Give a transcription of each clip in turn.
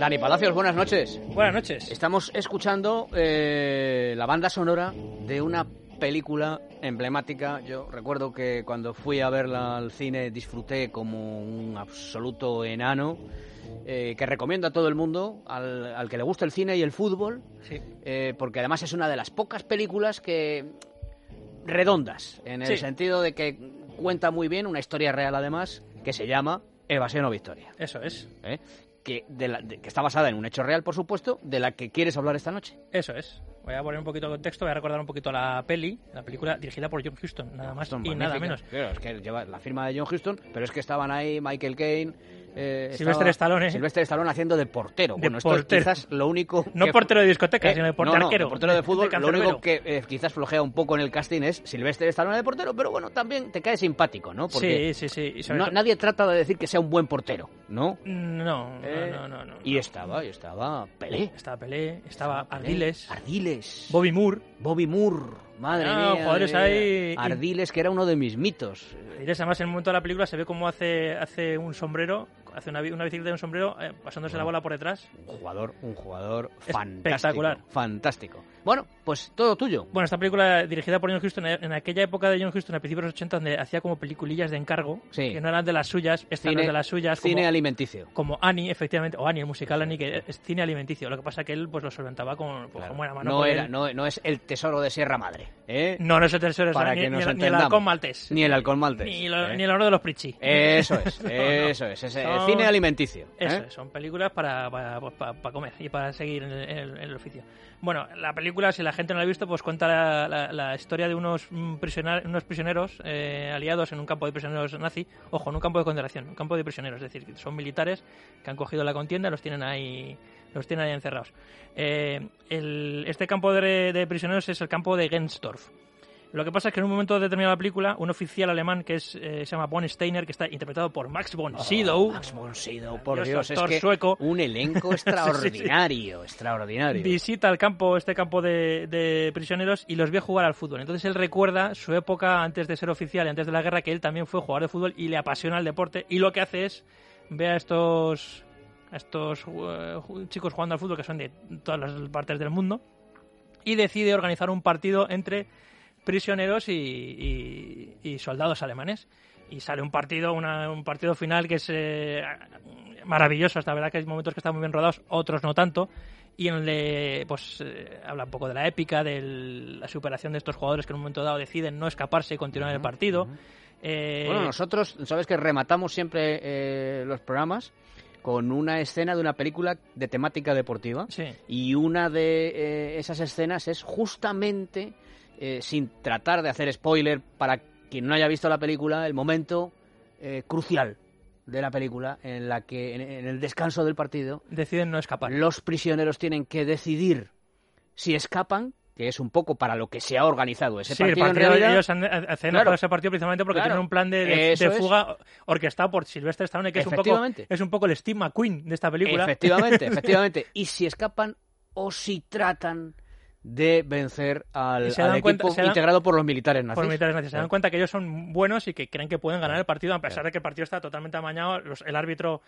Dani Palacios, buenas noches. Buenas noches. Estamos escuchando eh, la banda sonora de una película emblemática. Yo recuerdo que cuando fui a verla al cine disfruté como un absoluto enano. eh, que recomiendo a todo el mundo, al, al que le gusta el cine y el fútbol, Sí. eh, porque además es una de las pocas películas que redondas, en el Sí. sentido de que cuenta muy bien una historia real además, que se llama Evasión o Victoria. Eso es. ¿eh? Que, de la- de- que está basada en un hecho real, por supuesto, de la que quieres hablar esta noche. Eso es. Voy a poner un poquito de contexto, voy a recordar un poquito la peli, la película dirigida por John Huston, nada más Huston, y nada menos. Claro, es que lleva la firma de John Huston, pero es que estaban ahí Michael Caine, eh, Sylvester estaba Stallone. Sylvester Stallone haciendo de portero. De bueno, esto es portero. quizás lo único. No que- portero de discoteca, sino de portero no, no, de portero de fútbol. de lo único que eh, quizás flojea un poco en el casting es Sylvester Stallone de portero, pero bueno, también te cae simpático, ¿no? Porque Sí, sí, sí. No- nadie trata de decir que sea un buen portero, ¿no? No, no, Eh, no, no, no. Y estaba, y estaba Pelé. Estaba Pelé, estaba Ardiles, Ardiles. Bobby Moore. Bobby Moore, madre Ah, mía. jugadores madre ahí- mía. Ardiles, que era uno de mis mitos. Ardiles, además, en un momento de la película se ve cómo hace, hace un sombrero, hace una, una bicicleta de un sombrero, eh, pasándose la bola por detrás. Un jugador, un jugador fantástico. Espectacular. Fantástico. Bueno, pues todo tuyo. Bueno, esta película dirigida por John Huston, en aquella época de John Huston, a principios de los 80, donde hacía como peliculillas de encargo, Sí. que no eran de las suyas, no eran de las suyas, como, cine alimenticio. como Annie, efectivamente, o Annie, el musical Annie, que es cine alimenticio. Lo que pasa que él pues lo solventaba con, pues, Claro. como era mano no, era, no, no es el tesoro de Sierra Madre. ¿eh? No, no es el tercero, Para ni, que ni el, ni el entendamos. halcón maltés. Ni el halcón maltés, Ni, lo- ¿eh? ni el oro de los Prichi. Eso es, no. eso es. ese Cine alimenticio. ¿eh? Son películas para, para, pues, para- para comer y para seguir en el, oficio. Bueno, la película, si la gente no la ha visto, pues cuenta la, la- historia de unos, mm, unos prisioneros eh, aliados en un campo de prisioneros nazi. Ojo, en un campo de concentración, un campo de prisioneros. Es decir, son militares que han cogido la contienda los tienen ahí, los tienen ahí encerrados. Eh, este campo de, de prisioneros es el campo de Gensdorf. Lo que pasa es que en un momento determinado de la película, un oficial alemán que es, eh, se llama Von Steiner, que está interpretado por Max von Sydow, Oh, Max von Sydow, por Dios, es que sueco. un elenco extraordinario, extraordinario. visita el campo, este campo de, de prisioneros y los ve jugar al fútbol. Entonces él recuerda su época antes de ser oficial y antes de la guerra, que él también fue jugador de fútbol y le apasiona el deporte. Y lo que hace es ve a estos, a estos eh, chicos jugando al fútbol que son de todas las partes del mundo y decide organizar un partido entre prisioneros y, y- y soldados alemanes. Y sale un partido, una- un partido final que es eh, maravilloso. Hasta la verdad que hay momentos que están muy bien rodados, otros no tanto. Y en el de, pues eh, habla un poco de la épica, de la superación de estos jugadores que en un momento dado deciden no escaparse y continuar el partido. Eh, Bueno, nosotros, sabes que rematamos siempre eh, los programas con una escena de una película de temática deportiva. Sí. Y una de eh, esas escenas es justamente, eh, sin tratar de hacer spoiler para quien no haya visto la película, el momento eh, crucial de la película en la que en, en el descanso del partido deciden no escapar. los prisioneros tienen que decidir si escapan, que es un poco para lo que se ha organizado ese Sí, el partido, en partido, realidad. ellos han, hacen Claro. ese partido precisamente porque Claro. tienen un plan de, es. fuga orquestado por Sylvester Stallone, que es un, poco, es un poco el Steve McQueen de esta película. Efectivamente, efectivamente. Y si escapan o si tratan de vencer al, al equipo cuenta- se dan- integrado por los militares nazis. por militares nazis. Se dan cuenta que ellos son buenos y que creen que pueden ganar el partido, a pesar de que el partido está totalmente amañado. Los- el árbitro,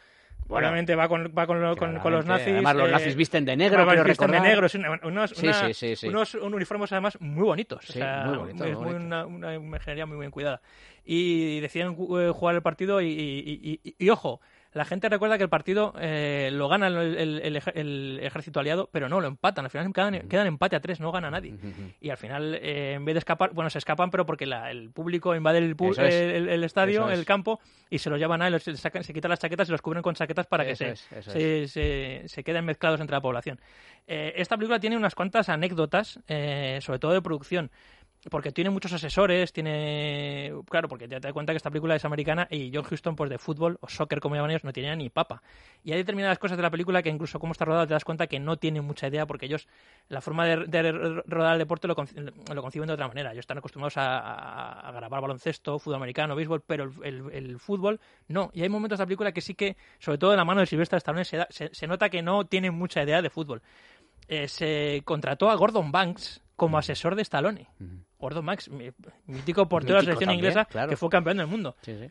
Bueno, obviamente, va con, va con, lo- con- con los nazis. Además, los eh, nazis visten de negro, quiero visten de negro, sí, una- unos, Sí, una- sí, sí, unos uniformes, además, muy bonitos. o Sí, sea, muy bonito, es muy muy bonito. una, una imaginería muy bien cuidada. Y deciden eh, jugar el partido y, y- y- y- y, ojo, la gente recuerda que el partido eh, lo gana el, el- el ej- el ejército aliado, pero no, lo empatan. Al final quedan, quedan empate a tres, no gana nadie. Y al final, eh, en vez de escapar, bueno, se escapan, pero porque la- el público invade el, pu- es. estadio, es. el campo, y se los llevan a él, se, sacan- se quitan las chaquetas y los cubren con chaquetas para que Eso es, se, se- se queden mezclados entre la población. Eh, esta película tiene unas cuantas anécdotas, eh, sobre todo de producción. Porque tiene muchos asesores, tiene... Claro, porque ya te das cuenta que esta película es americana y John Huston, pues de fútbol o soccer, como llaman ellos, no tenía ni papa. Y hay determinadas cosas de la película que incluso como está rodada te das cuenta que no tiene mucha idea porque ellos, la forma de, de rodar el deporte lo, lo conciben de otra manera. Ellos están acostumbrados a, a- a grabar baloncesto, fútbol americano, béisbol, pero el, el- el fútbol no. Y hay momentos de la película que sí que, sobre todo de la mano de Sylvester Stallone, se, da- se- se nota que no tienen mucha idea de fútbol. Eh, se contrató a Gordon Banks como asesor de Stallone. Banks, mi- mítico portero de la selección también, inglesa, claro. que fue campeón del mundo. Sí, sí.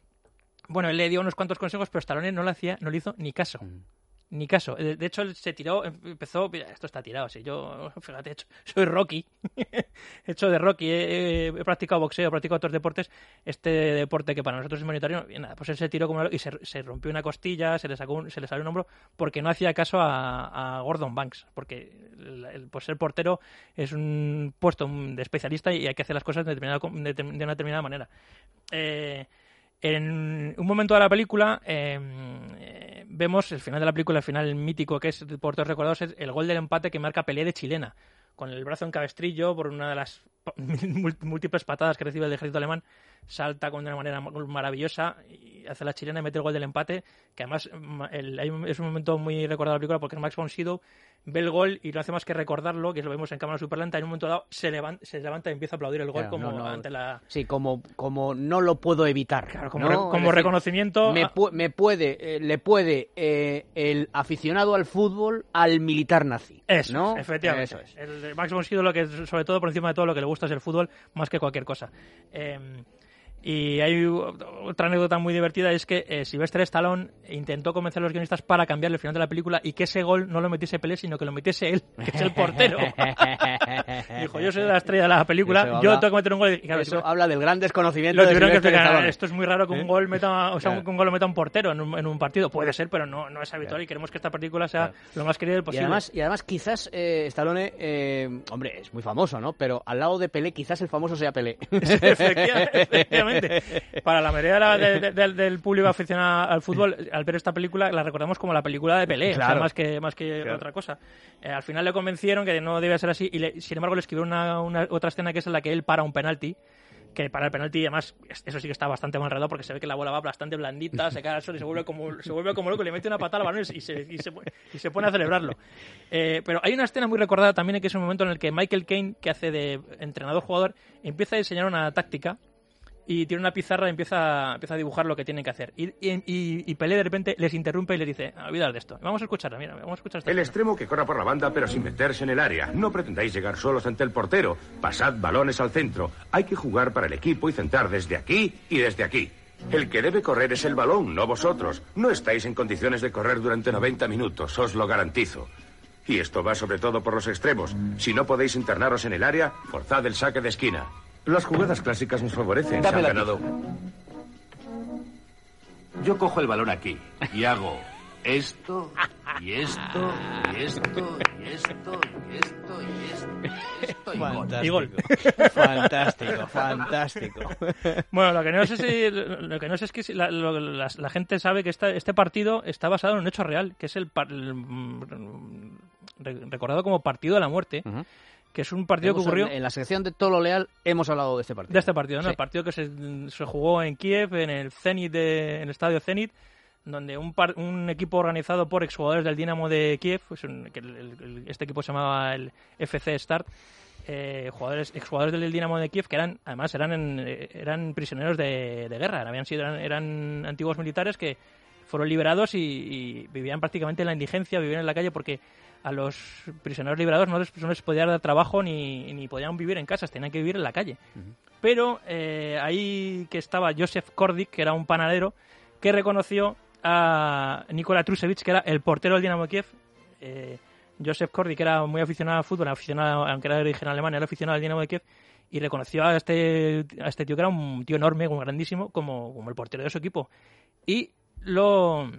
Bueno, él le dio unos cuantos consejos, pero Stallone no le hacía, no le hizo ni caso. Ni caso. De, hecho, él se tiró, empezó, mira, esto está tirado, así yo, fíjate, soy Rocky, he hecho de Rocky, he, he practicado boxeo, he practicado otros deportes, este deporte que para nosotros es minoritario, y nada, pues él se tiró como y se, se rompió una costilla, se le sacó, un- se le salió un hombro, porque no hacía caso a, Gordon Banks, porque el, pues ser portero es un puesto de especialista y hay que hacer las cosas de, determinada, de, de una determinada manera. Eh, en un momento de la película eh, eh, vemos el final de la película, el final mítico que es por todos recordados, es el gol del empate que marca Pelé de chilena, con el brazo en cabestrillo por una de las múltiples patadas que recibe el ejército alemán, salta con una manera ma- maravillosa y hace la chilena y mete el gol del empate, que además el- es un momento muy recordado de la película porque Max von Sydow ve el gol y no hace más que recordarlo, que lo vemos en cámara super lenta, en un momento dado se levanta, se levanta y empieza a aplaudir el gol Claro, como no, no. ante la... Sí, como, como no lo puedo evitar. Claro, como, ¿no? re- Es como decir, reconocimiento... me, pu- me puede, eh, le puede eh, el aficionado al fútbol al militar nazi. Eso, ¿no? es, efectivamente. Eso es. El Max von Sydow, lo que sobre todo por encima de todo lo que le gusta es el fútbol más que cualquier cosa. Eh, y hay otra anécdota muy divertida es que eh, Sylvester Stallone intentó convencer a los guionistas para cambiar el final de la película y que ese gol no lo metiese Pelé, sino que lo metiese él, que es el portero. Dijo, yo soy la estrella de la película, Eso yo habla- tengo que meter un gol. Y claro, Eso tuvieron- habla del gran desconocimiento lo de que explicar, esto es muy raro que un ¿Eh? gol meta, o sea, Claro. que un gol lo meta un portero en un, en un partido. Puede ser, pero no, no es habitual y queremos que esta película sea lo más querida Y posible. además, y además quizás eh, Stallone, eh, hombre, es muy famoso, ¿no? Pero al lado de Pelé, quizás el famoso sea Pelé. efectivamente, Para la mayoría de la- de- de- del, público aficionado al fútbol, al ver esta película, la recordamos como la película de Pelé, o sea, Claro. más que, más que Claro. otra cosa. Eh, al final le convencieron que no debía ser así y le- sin embargo le escribió una, una- otra escena que es en la que él para un penalti que para el penalti además eso sí que está bastante mal enredado porque se ve que la bola va bastante blandita, se cae al suelo y se vuelve como, se vuelve como loco, le mete una patada al balón y se, y se, y se pone a celebrarlo. Eh, pero hay una escena muy recordada también que es un momento en el que Michael Caine, que hace de entrenador-jugador, empieza a diseñar una táctica y tiene una pizarra y empieza, empieza a dibujar lo que tienen que hacer. Y, y, y- Pelé de repente les interrumpe y les dice, olvidad de esto, vamos a escucharla, mira, vamos a escuchar esta El escena". extremo que corra por la banda pero sin meterse en el área. No pretendáis llegar solos ante el portero. Pasad balones al centro. Hay que jugar para el equipo y centrar desde aquí y desde aquí. El que debe correr es el balón, no vosotros. No estáis en condiciones de correr durante 90 minutos, os lo garantizo. Y esto va sobre todo por los extremos. Si no podéis internaros en el área, forzad el saque de esquina. Las jugadas clásicas nos favorecen. Se han Dame ganado. Yo cojo el balón aquí y hago esto, y esto, y esto, y esto, y esto, y esto, y esto, y gol. Y gol. fantástico, fantástico. Bueno, lo que no sé si, lo que no sé es que si la, lo- la- la gente sabe que esta- este partido está basado en un hecho real, que es el, par- el, mm, re- recordado como partido de la muerte. Que es un partido que ocurrió En la sección de Tolo Leal hemos hablado de este partido. de este partido, ¿no? Sí. El partido que se, se jugó en Kiev, en el Zenit, de, en el estadio Zenit, donde un, par- un equipo organizado por exjugadores del Dinamo de Kiev, pues un- que el- el- el- este equipo se llamaba el FC Start, eh, jugadores, exjugadores del Dinamo de Kiev que eran, además, eran, en- eran prisioneros de, de guerra, habían sido, eran, eran antiguos militares que fueron liberados y, y vivían prácticamente en la indigencia, vivían en la calle porque a los prisioneros liberados no les, no les podía dar trabajo ni, ni podían vivir en casas, tenían que vivir en la calle. Pero eh, ahí que estaba Joseph Kordik, que era un panadero, que reconoció a Nikola Trusevich, que era el portero del Dinamo Kiev. Eh, Joseph Kordik, era muy aficionado al fútbol, aficionado, aunque era de origen alemán, era aficionado al Dinamo de Kiev, y reconoció a este, a este tío, que era un tío enorme, un grandísimo, como, como el portero de su equipo. Y lo,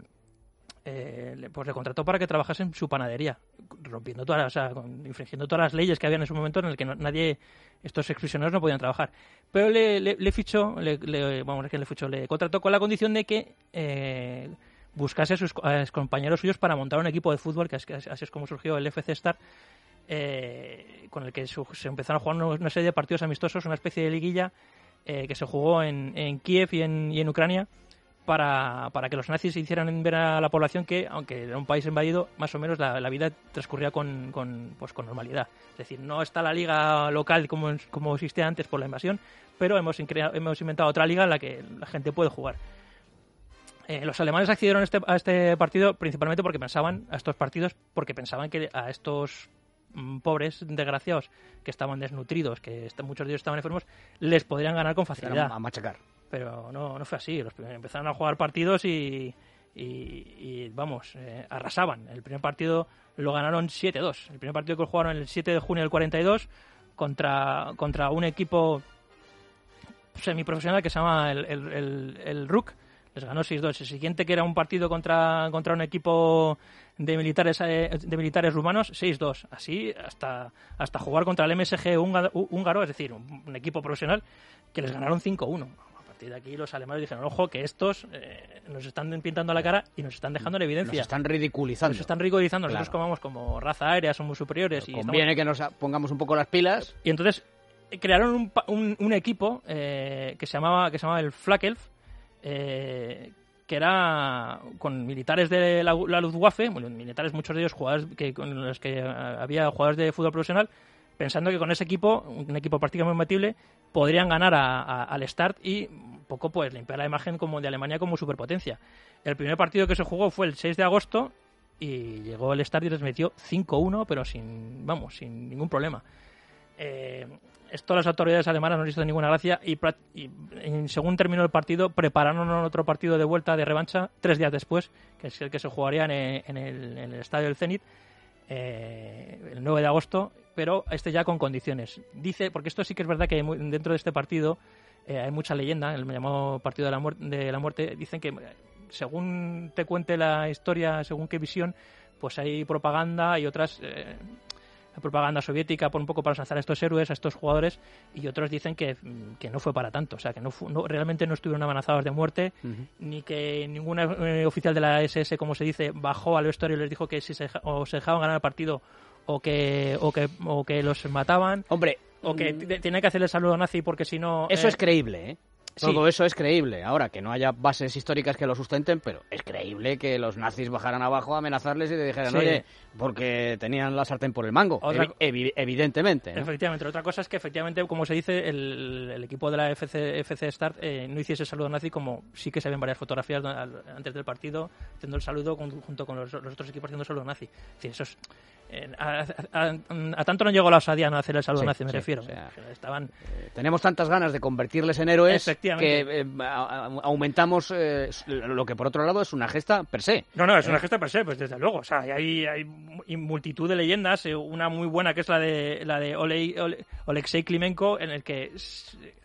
eh, pues le contrató para que trabajase en su panadería, rompiendo todas, o sea, infringiendo todas las leyes que había en ese momento en el que nadie, estos exprisioneros no podían trabajar. Pero le, le, le fichó, le, le- vamos, le fichó, le contrató con la condición de que eh, buscase a sus, a compañeros suyos para montar un equipo de fútbol, que así es como surgió el FC Star, eh, con el que su- se empezaron a jugar una- serie de partidos amistosos, una especie de liguilla eh, que se jugó en, Kiev y en Ucrania para, para que los nazis hicieran ver a la población que, aunque era un país invadido, más o menos la, la vida transcurría con, con, pues, con normalidad. Es decir, no está la liga local como, como existía antes por la invasión, pero hemos, hemos inventado otra liga en la que la gente puede jugar. Eh, los alemanes accedieron a este, a este partido principalmente porque pensaban, a estos partidos, porque pensaban que a estos mm, pobres desgraciados que estaban desnutridos, que muchos de ellos estaban enfermos, les podrían ganar con facilidad A machacar. Pero no, no fue así. Los empezaron a jugar partidos y, y, vamos, eh, arrasaban. El primer partido lo ganaron 7-2. El primer partido que jugaron el 7 de junio del 42 contra, contra un equipo semiprofesional que se llama el, el, el, RUC. Les ganó 6-2. El siguiente, que era un partido contra, contra un equipo de militares de militares rumanos 6-2 así hasta hasta jugar contra el MSG húngaro, es decir un, equipo profesional que les ganaron 5-1 de aquí los alemanes dijeron, ojo, que estos eh, nos están pintando la cara y nos están dejando en evidencia. Nos están ridiculizando. Nos están ridiculizando. Nosotros comamos como raza aérea, somos superiores. y conviene que nos pongamos un poco las pilas. Y entonces eh, crearon un, un, equipo eh, que se llamaba que se llamaba el Flakelf, que era con militares de la, Luftwaffe, militares muchos de ellos jugadores que, con los que había jugadores de fútbol profesional, pensando que con ese equipo, un equipo prácticamente imbatible, podrían ganar al Start y poco pues limpiar la imagen como de Alemania como superpotencia. El primer partido que se jugó fue el 6 de agosto y llegó el Start y les metió 5-1, pero sin, vamos, sin ningún problema. Eh, esto las autoridades alemanas no les hizo ninguna gracia y, según terminó el partido prepararon otro partido de vuelta de revancha tres días después, que es el que se jugaría en, el, estadio del Zenit eh, el 9 de agosto pero este ya con condiciones. Dice, porque esto sí que es verdad que dentro de este partido eh, hay mucha leyenda, el llamado Partido de la, Muerte, de la Muerte, dicen que según te cuente la historia, según qué visión, pues hay propaganda y otras eh, propaganda soviética por un poco para lanzar a estos héroes, a estos jugadores, y otros dicen que, no fue para tanto, o sea, que no, realmente no estuvieron amenazados de muerte, ni que ningún eh, oficial de la SS, como se dice, bajó al vestuario y les dijo que si se, o se dejaban ganar el partido o que, o que, o que los mataban. Hombre. O que mm. tiene que hacerle saludo nazi porque si no. Eso es creíble, ¿eh? Todo eso es creíble. Ahora, que no haya bases históricas que lo sustenten, pero es creíble que los nazis bajaran abajo a amenazarles y le dijeran, oye, porque tenían la sartén por el mango. evidentemente. Efectivamente. Otra cosa es que, efectivamente, como se dice, el, equipo de la FC, FC Start eh, no hiciese saludo nazi, como sí que se ven varias fotografías antes del partido, haciendo el saludo junto con los, otros equipos haciendo saludo nazi. eso es a, tanto no llegó la osadía a hacer el saludo nazi, me refiero. estaban... Eh, tenemos tantas ganas de convertirles en héroes que eh, aumentamos eh, lo que por otro lado es una gesta per se. No, no, es una gesta per se, pues desde luego. O sea, hay, hay multitud de leyendas, una muy buena que es la de la de Oleksiy Klimenko, en el que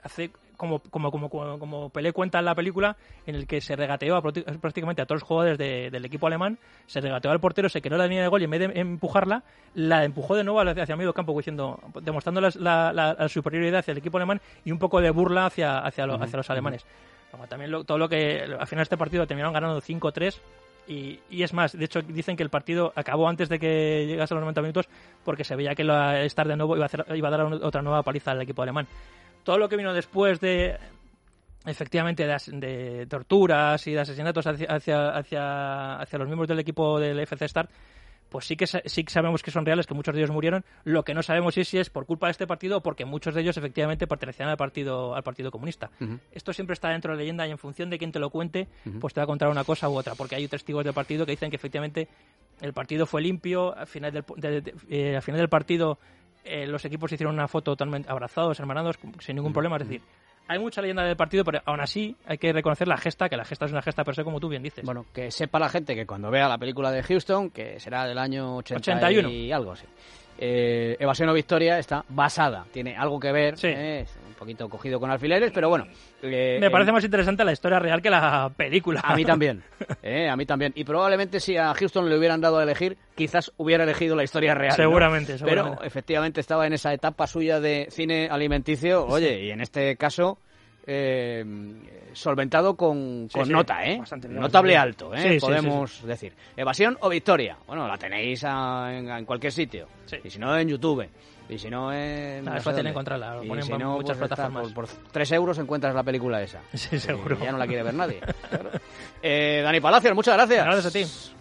hace como, como, como, como Pelé cuenta en la película, en el que se regateó prácticamente a todos los jugadores del equipo alemán, se regateó al portero, se quedó la línea de gol y en vez de empujarla, la empujó de nuevo hacia medio campo, diciendo, demostrando la, superioridad hacia el equipo alemán y un poco de burla hacia, hacia, hacia los alemanes. también todo lo que al final de este partido terminaron ganando 5-3 y, y, es más, de hecho dicen que el partido acabó antes de que llegase a los 90 minutos porque se veía que la estar de nuevo iba a, hacer, iba a dar otra nueva paliza al equipo alemán todo lo que vino después de efectivamente de, torturas y de asesinatos hacia, hacia, hacia, los miembros del equipo del FC Start, pues sí que, sí que sabemos que son reales, que muchos de ellos murieron. Lo que no sabemos es si es por culpa de este partido o porque muchos de ellos efectivamente pertenecían al partido, al partido comunista. Esto siempre está dentro de la leyenda y en función de quién te lo cuente, pues te va a contar una cosa u otra, porque hay testigos del partido que dicen que efectivamente el partido fue limpio, al final del, eh, al final del partido eh, los equipos hicieron una foto totalmente abrazados, hermanados, sin ningún problema. Es decir, hay mucha leyenda del partido, pero aún así hay que reconocer la gesta, que la gesta es una gesta per se, como tú bien dices. Bueno, que sepa la gente que cuando vea la película de Houston, que será del año 81 y algo así, eh, Evasión o Victoria está basada, tiene algo que ver, eh, un poquito cogido con alfileres, pero bueno. Eh, Me parece más interesante la historia real que la película. A mí también, a mí también. Y probablemente si a Houston le hubieran dado a elegir, quizás hubiera elegido la historia real. Seguramente, seguramente. Pero efectivamente estaba en esa etapa suya de cine alimenticio, oye, y en este caso eh, solventado con, nota, ¿eh? Notable alto, ¿eh? Podemos decir. Evasión o victoria. Bueno, la tenéis en, cualquier sitio. Y si no, en YouTube. Y si no, en. es fácil encontrarla. muchas pues plataformas. Por, 3 euros encuentras la película esa. Sí, seguro. ya no la quiere ver nadie. Eh, Dani Palacios, muchas gracias. Gracias a ti.